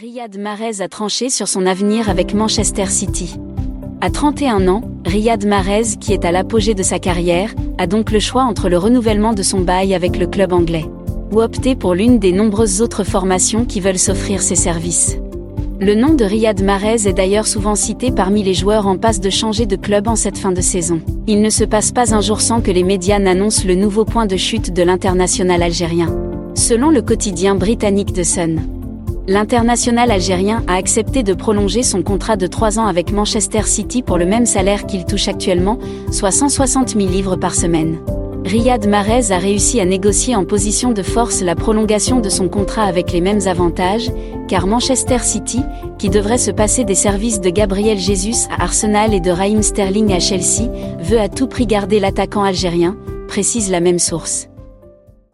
Riyad Mahrez a tranché sur son avenir avec Manchester City. À 31 ans, Riyad Mahrez, qui est à l'apogée de sa carrière, a donc le choix entre le renouvellement de son bail avec le club anglais ou opter pour l'une des nombreuses autres formations qui veulent s'offrir ses services. Le nom de Riyad Mahrez est d'ailleurs souvent cité parmi les joueurs en passe de changer de club en cette fin de saison. Il ne se passe pas un jour sans que les médias n'annoncent le nouveau point de chute de l'international algérien. Selon le quotidien britannique The Sun, L'international algérien a accepté de prolonger son contrat de 3 ans avec Manchester City pour le même salaire qu'il touche actuellement, soit 160 000 livres par semaine. Riyad Mahrez a réussi à négocier en position de force la prolongation de son contrat avec les mêmes avantages, car Manchester City, qui devrait se passer des services de Gabriel Jesus à Arsenal et de Raheem Sterling à Chelsea, veut à tout prix garder l'attaquant algérien, précise la même source.